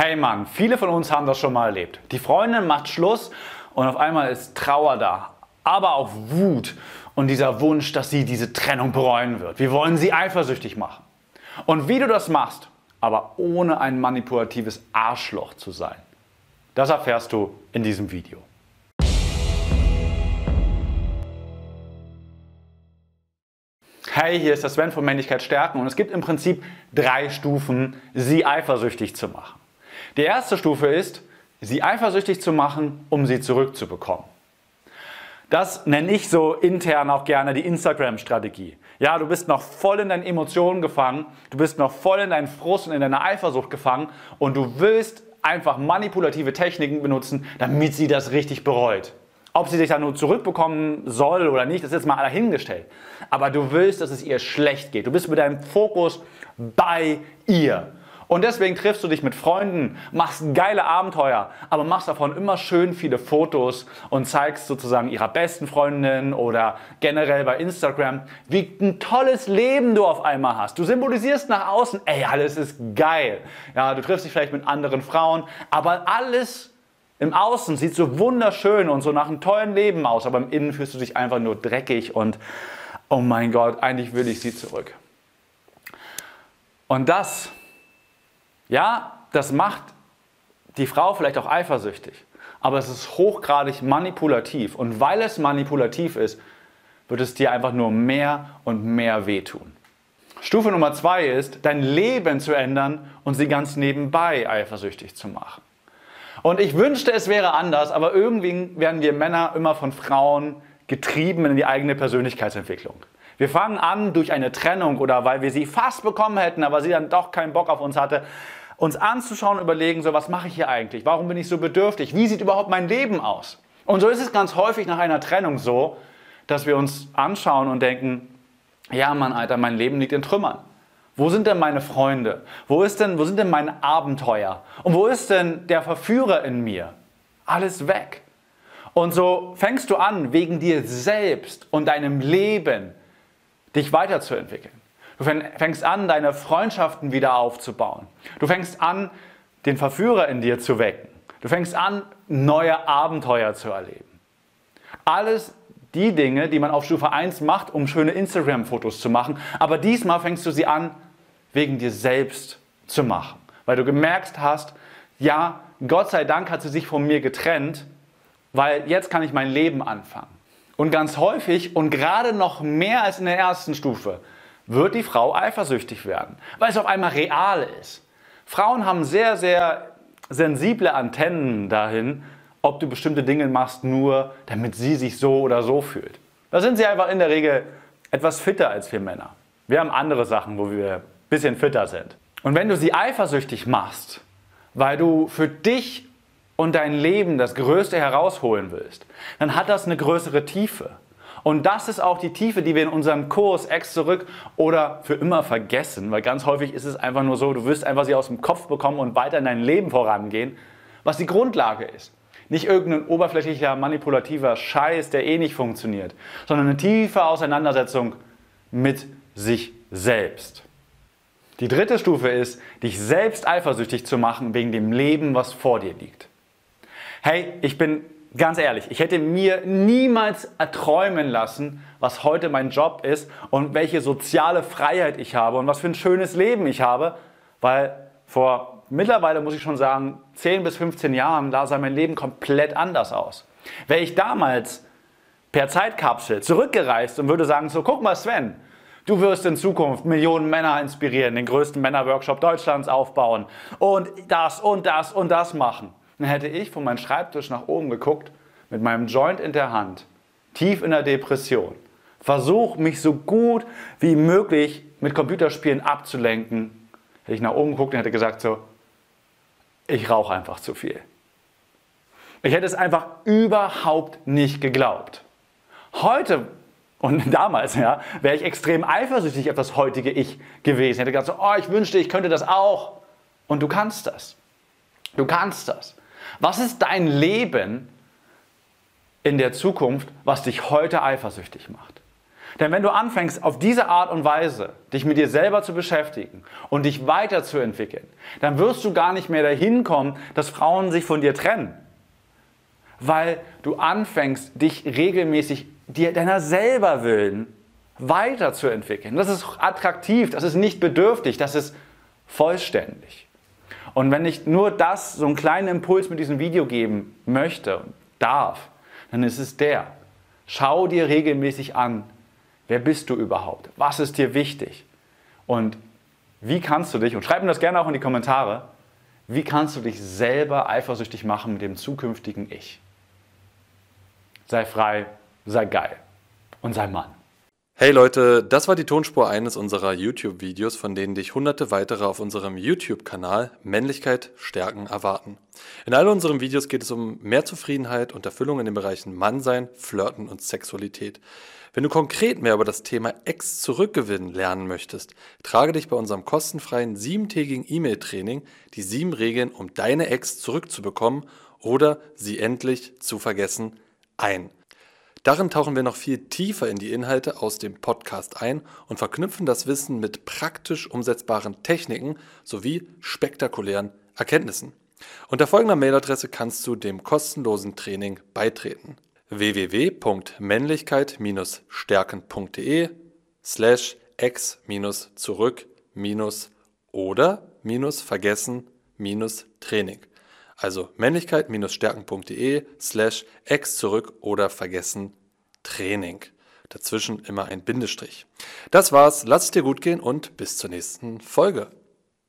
Hey Mann, viele von uns haben das schon mal erlebt. Die Freundin macht Schluss und auf einmal ist Trauer da, aber auch Wut und dieser Wunsch, dass sie diese Trennung bereuen wird. Wir wollen sie eifersüchtig machen. Und wie du das machst, aber ohne ein manipulatives Arschloch zu sein, das erfährst du in diesem Video. Hey, hier ist das Sven von Männlichkeit stärken und es gibt im Prinzip drei Stufen, sie eifersüchtig zu machen. Die erste Stufe ist, sie eifersüchtig zu machen, um sie zurückzubekommen. Das nenne ich so intern auch gerne die Instagram-Strategie. Ja, du bist noch voll in deinen Emotionen gefangen, du bist noch voll in deinen Frust und in deiner Eifersucht gefangen und du willst einfach manipulative Techniken benutzen, damit sie das richtig bereut. Ob sie dich dann nur zurückbekommen soll oder nicht, das ist jetzt mal dahingestellt. Aber du willst, dass es ihr schlecht geht. Du bist mit deinem Fokus bei ihr. Und deswegen triffst du dich mit Freunden, machst geile Abenteuer, aber machst davon immer schön viele Fotos und zeigst sozusagen ihrer besten Freundin oder generell bei Instagram, wie ein tolles Leben du auf einmal hast. Du symbolisierst nach außen, ey, alles ist geil. Ja, du triffst dich vielleicht mit anderen Frauen, aber alles im Außen sieht so wunderschön und so nach einem tollen Leben aus, aber im Innen fühlst du dich einfach nur dreckig und oh mein Gott, eigentlich will ich sie zurück. Und das ja, das macht die Frau vielleicht auch eifersüchtig, aber es ist hochgradig manipulativ. Und weil es manipulativ ist, wird es dir einfach nur mehr und mehr wehtun. Stufe Nummer zwei ist, dein Leben zu ändern und sie ganz nebenbei eifersüchtig zu machen. Und ich wünschte, es wäre anders, aber irgendwie werden wir Männer immer von Frauen getrieben in die eigene Persönlichkeitsentwicklung. Wir fangen an durch eine Trennung oder weil wir sie fast bekommen hätten, aber sie dann doch keinen Bock auf uns hatte, uns anzuschauen und überlegen, so was mache ich hier eigentlich? Warum bin ich so bedürftig? Wie sieht überhaupt mein Leben aus? Und so ist es ganz häufig nach einer Trennung so, dass wir uns anschauen und denken, ja Mann, Alter, mein Leben liegt in Trümmern. Wo sind denn meine Freunde? Wo, ist denn, wo sind denn meine Abenteuer? Und wo ist denn der Verführer in mir? Alles weg. Und so fängst du an, wegen dir selbst und deinem Leben dich weiterzuentwickeln. Du fängst an, deine Freundschaften wieder aufzubauen. Du fängst an, den Verführer in dir zu wecken. Du fängst an, neue Abenteuer zu erleben. Alles die Dinge, die man auf Stufe 1 macht, um schöne Instagram-Fotos zu machen. Aber diesmal fängst du sie an, wegen dir selbst zu machen. Weil du gemerkt hast, ja, Gott sei Dank hat sie sich von mir getrennt, weil jetzt kann ich mein Leben anfangen. Und ganz häufig und gerade noch mehr als in der ersten Stufe wird die Frau eifersüchtig werden, weil es auf einmal real ist. Frauen haben sehr, sehr sensible Antennen dahin, ob du bestimmte Dinge machst, nur damit sie sich so oder so fühlt. Da sind sie einfach in der Regel etwas fitter als wir Männer. Wir haben andere Sachen, wo wir ein bisschen fitter sind. Und wenn du sie eifersüchtig machst, weil du für dich und dein Leben das Größte herausholen willst, dann hat das eine größere Tiefe. Und das ist auch die Tiefe, die wir in unserem Kurs Ex zurück oder für immer vergessen, weil ganz häufig ist es einfach nur so, du wirst einfach sie aus dem Kopf bekommen und weiter in dein Leben vorangehen, was die Grundlage ist. Nicht irgendein oberflächlicher, manipulativer Scheiß, der eh nicht funktioniert, sondern eine tiefe Auseinandersetzung mit sich selbst. Die dritte Stufe ist, dich selbst eifersüchtig zu machen wegen dem Leben, was vor dir liegt. Hey, ich bin ganz ehrlich, ich hätte mir niemals erträumen lassen, was heute mein Job ist und welche soziale Freiheit ich habe und was für ein schönes Leben ich habe, weil vor mittlerweile muss ich schon sagen, 10 bis 15 Jahren, da sah mein Leben komplett anders aus. Wäre ich damals per Zeitkapsel zurückgereist und würde sagen, so guck mal Sven, du wirst in Zukunft Millionen Männer inspirieren, den größten Männerworkshop Deutschlands aufbauen und das und das und das machen dann hätte ich von meinem Schreibtisch nach oben geguckt, mit meinem Joint in der Hand, tief in der Depression. Versuch mich so gut wie möglich mit Computerspielen abzulenken. Hätte ich nach oben geguckt und hätte gesagt so, ich rauche einfach zu viel. Ich hätte es einfach überhaupt nicht geglaubt. Heute und damals ja, wäre ich extrem eifersüchtig auf das heutige Ich gewesen. Ich hätte gedacht, so, oh, ich wünschte, ich könnte das auch. Und du kannst das. Du kannst das. Was ist dein Leben in der Zukunft, was dich heute eifersüchtig macht? Denn wenn du anfängst, auf diese Art und Weise dich mit dir selber zu beschäftigen und dich weiterzuentwickeln, dann wirst du gar nicht mehr dahin kommen, dass Frauen sich von dir trennen. Weil du anfängst, dich regelmäßig dir deiner selber willen weiterzuentwickeln. Das ist attraktiv, das ist nicht bedürftig, das ist vollständig. Und wenn ich nur das, so einen kleinen Impuls mit diesem Video geben möchte darf, dann ist es der. Schau dir regelmäßig an, wer bist du überhaupt? Was ist dir wichtig? Und wie kannst du dich, und schreib mir das gerne auch in die Kommentare, wie kannst du dich selber eifersüchtig machen mit dem zukünftigen Ich? Sei frei, sei geil und sei Mann. Hey Leute, das war die Tonspur eines unserer YouTube-Videos, von denen dich hunderte weitere auf unserem YouTube-Kanal Männlichkeit stärken erwarten. In all unseren Videos geht es um mehr Zufriedenheit und Erfüllung in den Bereichen Mannsein, Flirten und Sexualität. Wenn du konkret mehr über das Thema Ex zurückgewinnen lernen möchtest, trage dich bei unserem kostenfreien siebentägigen E-Mail-Training die sieben Regeln, um deine Ex zurückzubekommen oder sie endlich zu vergessen, ein. Darin tauchen wir noch viel tiefer in die Inhalte aus dem Podcast ein und verknüpfen das Wissen mit praktisch umsetzbaren Techniken sowie spektakulären Erkenntnissen. Unter folgender Mailadresse kannst du dem kostenlosen Training beitreten www.männlichkeit-stärken.de slash x-zurück- oder minus vergessen minus Training. Also männlichkeit-stärken.de slash ex zurück oder vergessen Training. Dazwischen immer ein Bindestrich. Das war's, lass es dir gut gehen und bis zur nächsten Folge.